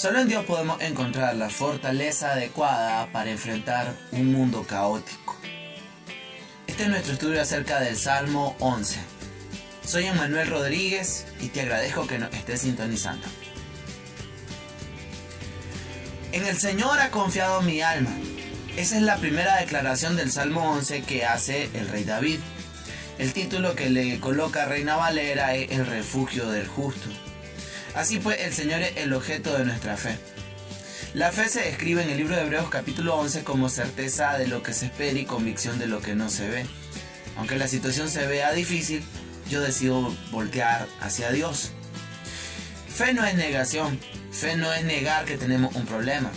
Solo en Dios podemos encontrar la fortaleza adecuada para enfrentar un mundo caótico. Este es nuestro estudio acerca del Salmo 11. Soy Emanuel Rodríguez y te agradezco que nos estés sintonizando. En el Señor ha confiado mi alma. Esa es la primera declaración del Salmo 11 que hace el rey David. El título que le coloca Reina Valera es El refugio del justo. Así pues, el Señor es el objeto de nuestra fe. La fe se describe en el libro de Hebreos capítulo 11 como certeza de lo que se espera y convicción de lo que no se ve. Aunque la situación se vea difícil, yo decido voltear hacia Dios. Fe no es negación, fe no es negar que tenemos un problema.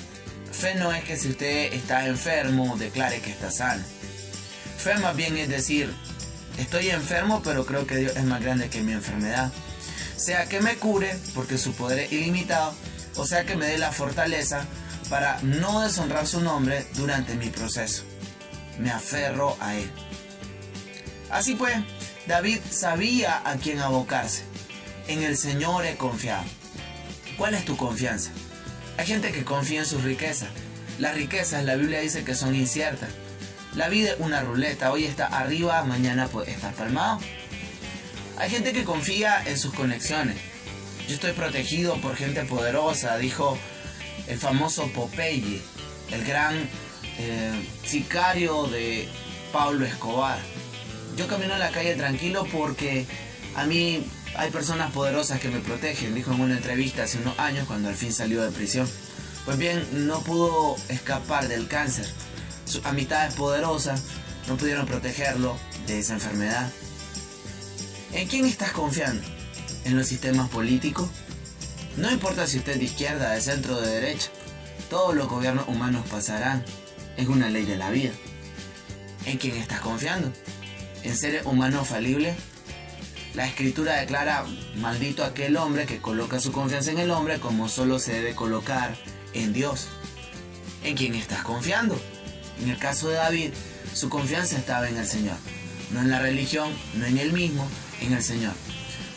Fe no es que si usted está enfermo declare que está sano. Fe más bien es decir, estoy enfermo pero creo que Dios es más grande que mi enfermedad. Sea que me cure porque su poder es ilimitado, o sea que me dé la fortaleza para no deshonrar su nombre durante mi proceso. Me aferro a Él. Así pues, David sabía a quién abocarse. En el Señor he confiado. ¿Cuál es tu confianza? Hay gente que confía en sus riquezas. Las riquezas, la Biblia dice que son inciertas. La vida es una ruleta. Hoy está arriba, mañana puede estar palmado. Hay gente que confía en sus conexiones. Yo estoy protegido por gente poderosa, dijo el famoso Popeye, el gran eh, sicario de Pablo Escobar. Yo camino en la calle tranquilo porque a mí hay personas poderosas que me protegen, dijo en una entrevista hace unos años cuando al fin salió de prisión. Pues bien, no pudo escapar del cáncer. Sus amistades poderosas no pudieron protegerlo de esa enfermedad. ¿En quién estás confiando? ¿En los sistemas políticos? No importa si usted es de izquierda, de centro o de derecha. Todos los gobiernos humanos pasarán. Es una ley de la vida. ¿En quién estás confiando? ¿En seres humanos falibles? La escritura declara, maldito aquel hombre que coloca su confianza en el hombre como solo se debe colocar en Dios. ¿En quién estás confiando? En el caso de David, su confianza estaba en el Señor. No en la religión, no en él mismo, en el Señor.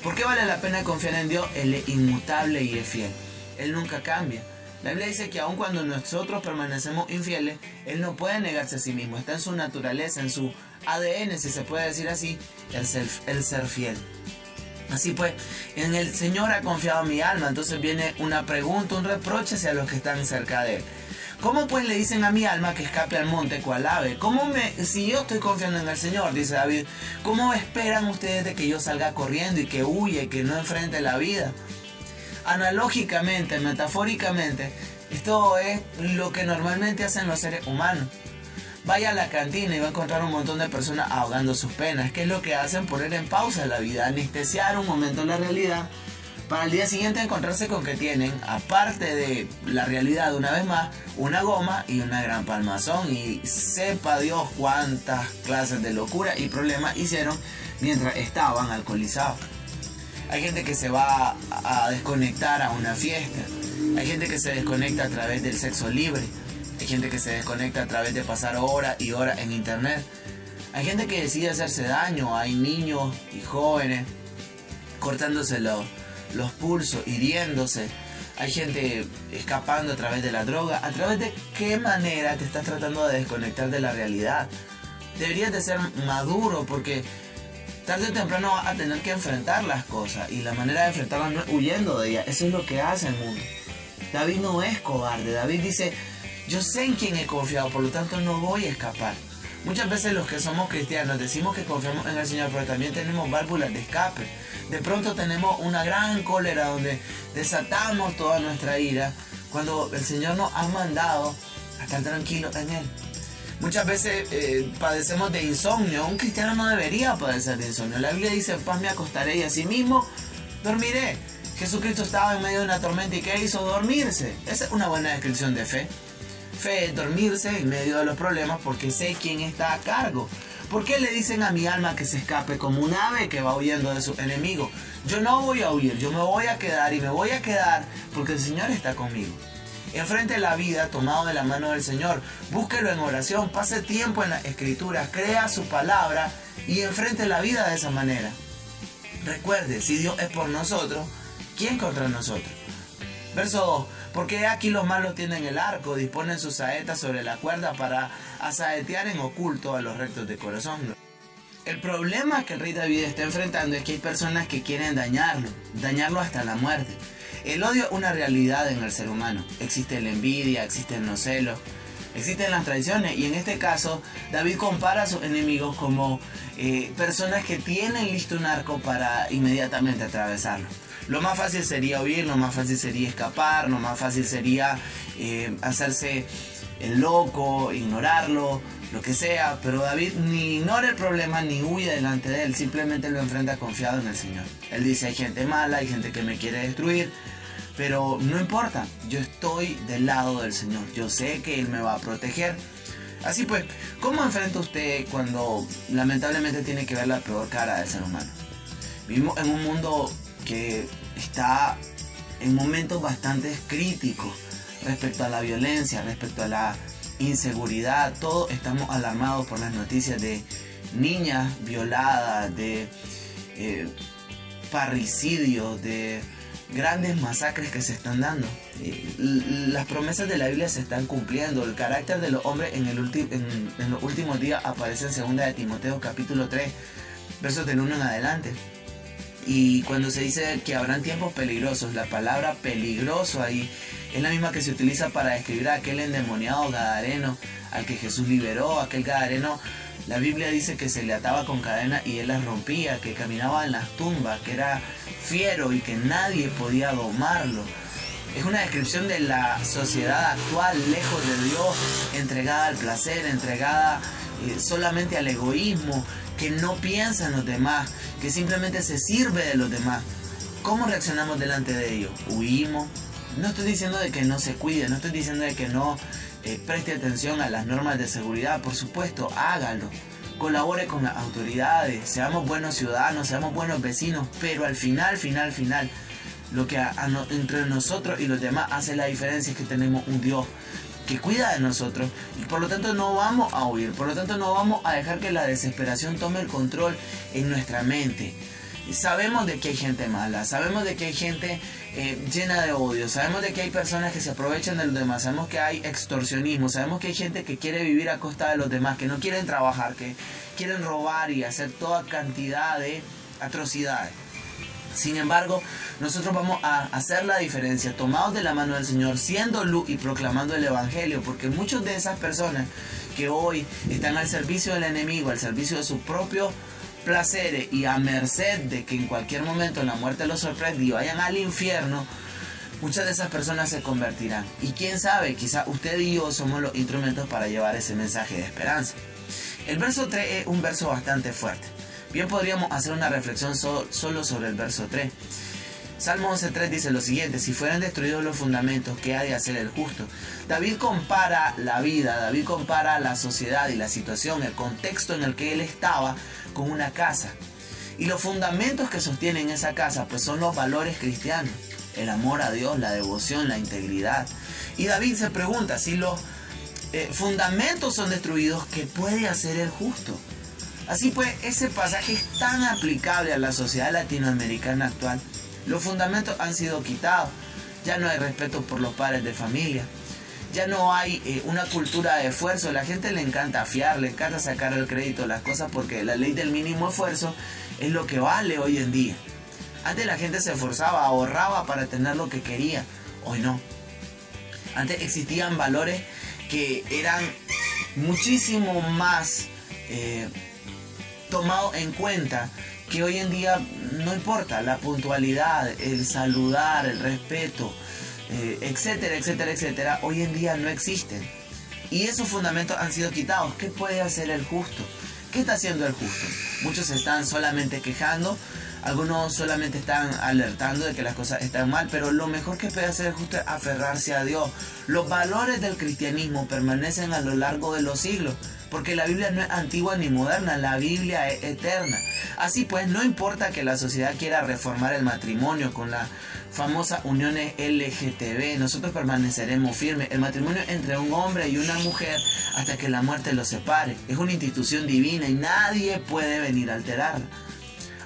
¿Por qué vale la pena confiar en Dios? Él es inmutable y es fiel. Él nunca cambia. La Biblia dice que aun cuando nosotros permanecemos infieles, Él no puede negarse a sí mismo. Está en su naturaleza, en su ADN, si se puede decir así, el ser, el ser fiel. Así pues, en el Señor ha confiado mi alma. Entonces viene una pregunta, un reproche hacia los que están cerca de Él. ¿Cómo pues le dicen a mi alma que escape al monte cual ave? ¿Cómo me, si yo estoy confiando en el Señor, dice David, ¿cómo esperan ustedes de que yo salga corriendo y que huye, y que no enfrente la vida? Analógicamente, metafóricamente, esto es lo que normalmente hacen los seres humanos. Vaya a la cantina y va a encontrar un montón de personas ahogando sus penas. ¿Qué es lo que hacen? Poner en pausa la vida, anestesiar un momento la realidad para el día siguiente encontrarse con que tienen, aparte de la realidad una vez más, una goma y una gran palmazón. Y sepa Dios cuántas clases de locura y problemas hicieron mientras estaban alcoholizados. Hay gente que se va a desconectar a una fiesta. Hay gente que se desconecta a través del sexo libre. Hay gente que se desconecta a través de pasar horas y horas en internet. Hay gente que decide hacerse daño. Hay niños y jóvenes cortándose los, los pulsos, hiriéndose. Hay gente escapando a través de la droga. ¿A través de qué manera te estás tratando de desconectar de la realidad? Deberías de ser maduro porque tarde o temprano vas a tener que enfrentar las cosas. Y la manera de enfrentarlas no es huyendo de ellas. Eso es lo que hace el mundo. David no es cobarde. David dice, yo sé en quién he confiado, por lo tanto no voy a escapar. Muchas veces los que somos cristianos decimos que confiamos en el Señor, pero también tenemos válvulas de escape. De pronto tenemos una gran cólera donde desatamos toda nuestra ira cuando el Señor nos ha mandado a estar tranquilos en Él. Muchas veces eh, padecemos de insomnio. Un cristiano no debería padecer de insomnio. La Biblia dice, paz me acostaré y así mismo dormiré. Jesucristo estaba en medio de una tormenta y ¿qué hizo? Dormirse. Esa es una buena descripción de fe. Fe dormirse en medio de los problemas porque sé quién está a cargo. ¿Por qué le dicen a mi alma que se escape como un ave que va huyendo de su enemigo? Yo no voy a huir, yo me voy a quedar y me voy a quedar porque el Señor está conmigo. Enfrente la vida tomado de la mano del Señor. Búsquelo en oración, pase tiempo en la escritura, crea su palabra y enfrente la vida de esa manera. Recuerde, si Dios es por nosotros, ¿quién contra nosotros? Verso 2. Porque aquí los malos tienen el arco, disponen sus saetas sobre la cuerda para asaetear en oculto a los rectos de corazón. El problema que el rey David está enfrentando es que hay personas que quieren dañarlo, dañarlo hasta la muerte. El odio es una realidad en el ser humano. Existe la envidia, existen los celos, existen las traiciones y en este caso David compara a sus enemigos como eh, personas que tienen listo un arco para inmediatamente atravesarlo. Lo más fácil sería huir, lo más fácil sería escapar, lo más fácil sería eh, hacerse el loco, ignorarlo, lo que sea, pero David ni ignora el problema ni huye delante de él, simplemente lo enfrenta confiado en el Señor. Él dice, hay gente mala, hay gente que me quiere destruir, pero no importa, yo estoy del lado del Señor, yo sé que Él me va a proteger. Así pues, ¿cómo enfrenta usted cuando lamentablemente tiene que ver la peor cara del ser humano? Vivimos en un mundo que está en momentos bastante críticos respecto a la violencia, respecto a la inseguridad, todos estamos alarmados por las noticias de niñas violadas, de eh, parricidios, de grandes masacres que se están dando. las promesas de la Biblia se están cumpliendo. El carácter de los hombres en, en, los últimos días aparece en 2 de Timoteo capítulo 3, versos del 1 en adelante. Y cuando se dice que habrán tiempos peligrosos, la palabra peligroso ahí es la misma que se utiliza para describir a aquel endemoniado gadareno al que Jesús liberó, aquel gadareno la Biblia dice que se le ataba con cadena y él las rompía, que caminaba en las tumbas, que era fiero y que nadie podía domarlo. Es una descripción de la sociedad actual, lejos de Dios, entregada al placer, entregada eh, solamente al egoísmo, que no piensa en los demás, que simplemente se sirve de los demás. ¿Cómo reaccionamos delante de ellos? Huimos. No estoy diciendo de que no se cuide, no estoy diciendo de que no eh, preste atención a las normas de seguridad, por supuesto, hágalo. Colabore con las autoridades, seamos buenos ciudadanos, seamos buenos vecinos, pero al final, final, final, lo que entre nosotros y los demás hace la diferencia es que tenemos un Dios que cuida de nosotros y por lo tanto no vamos a huir, por lo tanto no vamos a dejar que la desesperación tome el control en nuestra mente sabemos de que hay gente mala, sabemos de que hay gente eh, llena de odio, sabemos de que hay personas que se aprovechan de los demás, sabemos que hay extorsionismo, sabemos que hay gente que quiere vivir a costa de los demás, que no quieren trabajar, que quieren robar y hacer toda cantidad de atrocidades. Sin embargo, nosotros vamos a hacer la diferencia, tomados de la mano del Señor, siendo luz y proclamando el Evangelio, porque muchas de esas personas que hoy están al servicio del enemigo, al servicio de su propio placeres y a merced de que en cualquier momento la muerte los sorprenda y vayan al infierno, muchas de esas personas se convertirán. Y quién sabe, quizá usted y yo somos los instrumentos para llevar ese mensaje de esperanza. El verso 3 es un verso bastante fuerte. Bien podríamos hacer una reflexión solo sobre el verso 3. Salmo 11.3 dice lo siguiente, si fueran destruidos los fundamentos, ¿qué ha de hacer el justo? David compara la vida, David compara la sociedad y la situación, el contexto en el que él estaba con una casa. Y los fundamentos que sostienen esa casa pues son los valores cristianos, el amor a Dios, la devoción, la integridad. Y David se pregunta, si los eh, fundamentos son destruidos, ¿qué puede hacer el justo? Así pues, ese pasaje es tan aplicable a la sociedad latinoamericana actual los fundamentos han sido quitados. Ya no hay respeto por los padres de familia. Ya no hay eh, una cultura de esfuerzo. La gente le encanta fiar, le encanta sacar el crédito las cosas porque la ley del mínimo esfuerzo es lo que vale hoy en día. Antes la gente se esforzaba, ahorraba para tener lo que quería. Hoy no. Antes existían valores que eran muchísimo más eh, tomados en cuenta que hoy en día no importa, la puntualidad, el saludar, el respeto, eh, etcétera, etcétera, etcétera, hoy en día no existen. Y esos fundamentos han sido quitados. ¿Qué puede hacer el justo? ¿Qué está haciendo el justo? Muchos están solamente quejando, algunos solamente están alertando de que las cosas están mal, pero lo mejor que puede hacer el justo es aferrarse a Dios. Los valores del cristianismo permanecen a lo largo de los siglos. Porque la Biblia no es antigua ni moderna, la Biblia es eterna. Así pues, no importa que la sociedad quiera reformar el matrimonio con la famosa unión LGTB, nosotros permaneceremos firmes. El matrimonio entre un hombre y una mujer hasta que la muerte los separe. Es una institución divina y nadie puede venir a alterarla.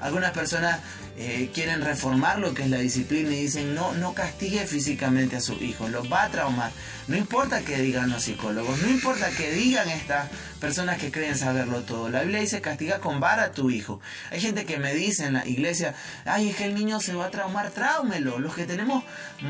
Algunas personas eh, quieren reformar lo que es la disciplina y dicen no, no castigue físicamente a su hijo, lo va a traumar. No importa que digan los psicólogos, no importa que digan estas personas que creen saberlo todo. La Biblia dice castiga con vara a tu hijo. Hay gente que me dice en la iglesia, ay, es que el niño se va a traumar, tráumelo. Los que tenemos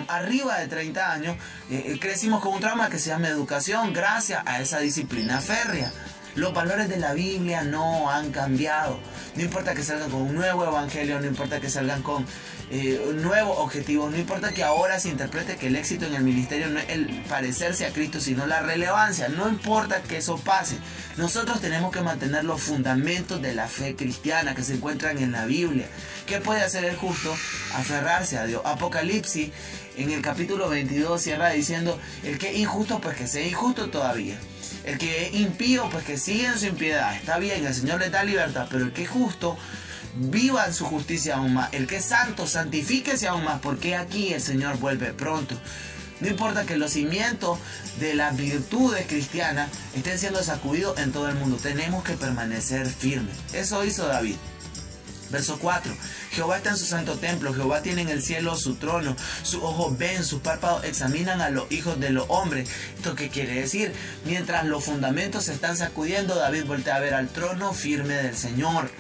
arriba de 30 años, eh, eh, crecimos con un trauma que se llama educación gracias a esa disciplina férrea. Los valores de la Biblia no han cambiado. No importa que salgan con un nuevo evangelio, no importa que salgan con eh, nuevos objetivos, no importa que ahora se interprete que el éxito en el ministerio no es el parecerse a Cristo, sino la relevancia. No importa que eso pase. Nosotros tenemos que mantener los fundamentos de la fe cristiana que se encuentran en la Biblia. ¿Qué puede hacer el justo? Aferrarse a Dios. Apocalipsis en el capítulo 22 cierra diciendo, el que es injusto, pues que sea injusto todavía. El que es impío, pues que sigue en su impiedad. Está bien, el Señor le da libertad, pero el que es justo, viva en su justicia aún más. El que es santo, santifíquese aún más, porque aquí el Señor vuelve pronto. No importa que los cimientos de las virtudes cristianas estén siendo sacudidos en todo el mundo, tenemos que permanecer firmes. Eso hizo David. Verso 4. Jehová está en su santo templo, Jehová tiene en el cielo su trono, sus ojos ven, sus párpados examinan a los hijos de los hombres. ¿Esto qué quiere decir? Mientras los fundamentos se están sacudiendo, David voltea a ver al trono firme del Señor.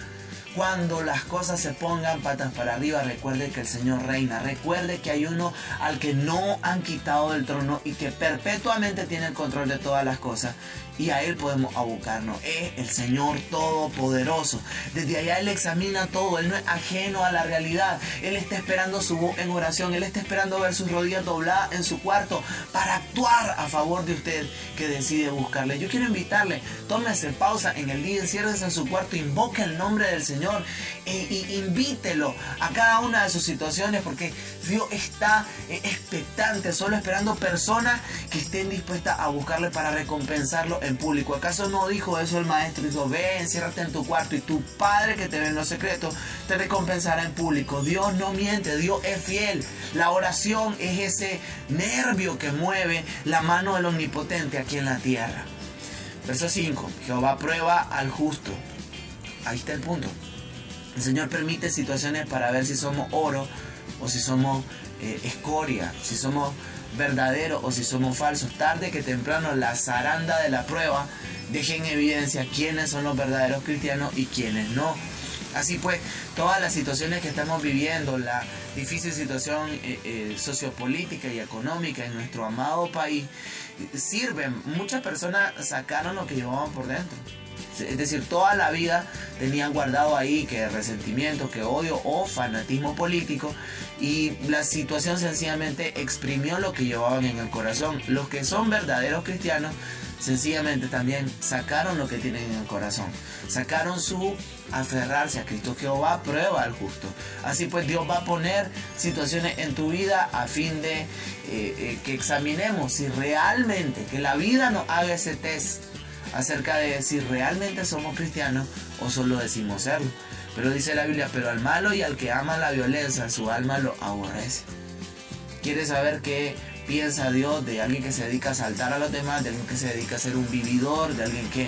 Cuando las cosas se pongan patas para arriba, recuerde que el Señor reina. Recuerde que hay uno al que no han quitado del trono y que perpetuamente tiene el control de todas las cosas y a Él podemos abocarnos. Es el Señor Todopoderoso. Desde allá Él examina todo, Él no es ajeno a la realidad. Él está esperando su voz en oración, Él está esperando ver sus rodillas dobladas en su cuarto para actuar a favor de usted que decide buscarle. Yo quiero invitarle, tómese pausa en el día, enciérrese en su cuarto, invoque el nombre del Señor e, invítelo a cada una de sus situaciones porque Dios está eh, expectante, solo esperando personas que estén dispuestas a buscarle para recompensarlo en público. ¿Acaso no dijo eso el maestro? Dijo, ve, enciérrate en tu cuarto y tu padre que te ve en los secretos te recompensará en público. Dios no miente, Dios es fiel. La oración es ese nervio que mueve la mano del omnipotente aquí en la tierra. Verso 5. Jehová prueba al justo. Ahí está el punto. El Señor permite situaciones para ver si somos oro o si somos eh, escoria, si somos verdaderos o si somos falsos. Tarde que temprano la zaranda de la prueba deje en evidencia quiénes son los verdaderos cristianos y quiénes no. Así pues, todas las situaciones que estamos viviendo, la difícil situación eh, eh, sociopolítica y económica en nuestro amado país, sirven. Muchas personas sacaron lo que llevaban por dentro. Es decir, toda la vida tenían guardado ahí que resentimiento, que odio o fanatismo político y la situación sencillamente exprimió lo que llevaban en el corazón. Los que son verdaderos cristianos sencillamente también sacaron lo que tienen en el corazón. Sacaron su aferrarse a Cristo. Jehová prueba al justo. Así pues Dios va a poner situaciones en tu vida a fin de eh, eh, que examinemos si realmente, que la vida nos haga ese test acerca de si realmente somos cristianos o solo decimos serlo. Pero dice la Biblia, pero al malo y al que ama la violencia, su alma lo aborrece. ¿Quieres saber qué piensa Dios de alguien que se dedica a saltar a los demás, de alguien que se dedica a ser un vividor, de alguien que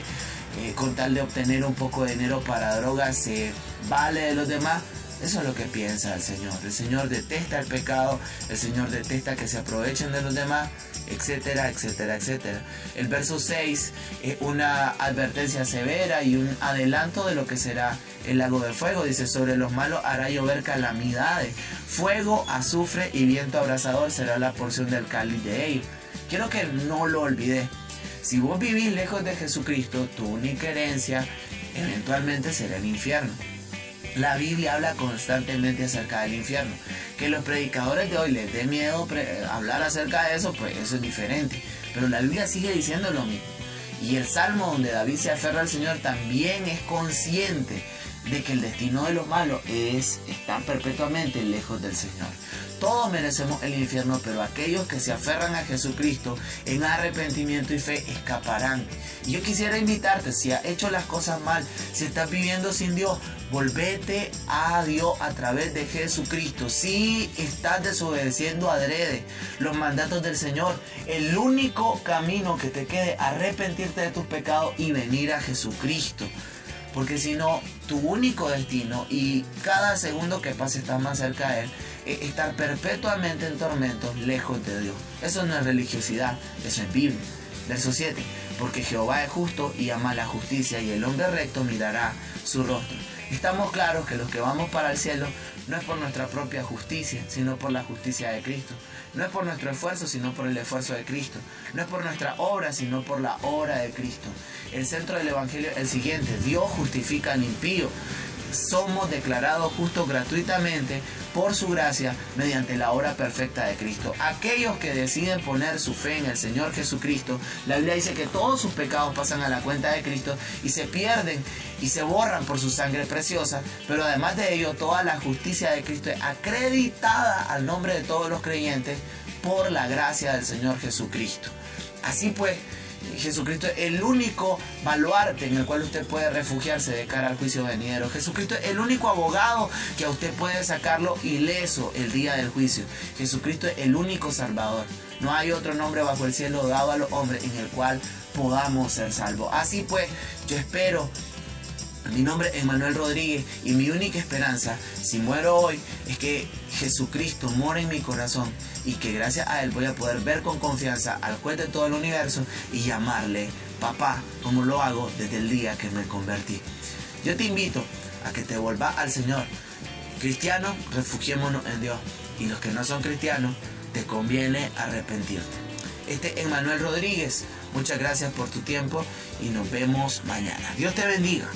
eh, con tal de obtener un poco de dinero para drogas se vale de los demás? Eso es lo que piensa el Señor. El Señor detesta el pecado, el Señor detesta que se aprovechen de los demás, etcétera, etcétera, etcétera. El verso 6 es una advertencia severa y un adelanto de lo que será el lago de fuego. Dice, sobre los malos hará llover calamidades. Fuego, azufre y viento abrasador será la porción del cáliz de ellos. Quiero que no lo olvides. Si vos vivís lejos de Jesucristo, tu única herencia eventualmente será el infierno. La Biblia habla constantemente acerca del infierno. Que los predicadores de hoy les dé miedo hablar acerca de eso, pues eso es diferente. Pero la Biblia sigue diciendo lo mismo. Y el salmo donde David se aferra al Señor también es consciente de que el destino de los malos es estar perpetuamente lejos del Señor. Todos merecemos el infierno, pero aquellos que se aferran a Jesucristo en arrepentimiento y fe escaparán. Y yo quisiera invitarte, si has hecho las cosas mal, si estás viviendo sin Dios, volvete a Dios a través de Jesucristo. Si estás desobedeciendo adrede los mandatos del Señor, el único camino que te quede arrepentirte de tus pecados y venir a Jesucristo. porque si no, tu único destino y cada segundo que pase estás más cerca de Él, es estar perpetuamente en tormentos lejos de Dios. Eso no es religiosidad, eso es Biblia. Verso 7, porque Jehová es justo y ama la justicia y el hombre recto mirará su rostro. Estamos claros que los que vamos para el cielo no es por nuestra propia justicia, sino por la justicia de Cristo. No es por nuestro esfuerzo, sino por el esfuerzo de Cristo. No es por nuestra obra, sino por la obra de Cristo. El centro del Evangelio es el siguiente. Dios justifica al impío somos declarados justos gratuitamente por su gracia mediante la obra perfecta de Cristo. Aquellos que deciden poner su fe en el Señor Jesucristo, la Biblia dice que todos sus pecados pasan a la cuenta de Cristo y se pierden y se borran por su sangre preciosa, pero además de ello toda la justicia de Cristo es acreditada al nombre de todos los creyentes por la gracia del Señor Jesucristo. Así pues, Jesucristo es el único baluarte en el cual usted puede refugiarse de cara al juicio venidero. Jesucristo es el único abogado que a usted puede sacarlo ileso el día del juicio. Jesucristo es el único salvador. No hay otro nombre bajo el cielo dado a los hombres en el cual podamos ser salvos. Así pues, yo espero mi nombre es Manuel Rodríguez y mi única esperanza, si muero hoy, es que Jesucristo mora en mi corazón y que gracias a Él voy a poder ver con confianza al juez de todo el universo y llamarle papá, como lo hago desde el día que me convertí. Yo te invito a que te vuelvas al Señor. Cristianos, refugiémonos en Dios. Y los que no son cristianos, te conviene arrepentirte. Este es Manuel Rodríguez. Muchas gracias por tu tiempo y nos vemos mañana. Dios te bendiga.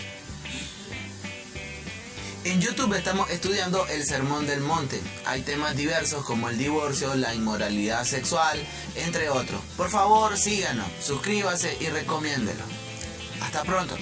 En YouTube estamos estudiando el Sermón del Monte. Hay temas diversos como el divorcio, la inmoralidad sexual, entre otros. Por favor, síganos, suscríbase y recomiéndelo. Hasta pronto.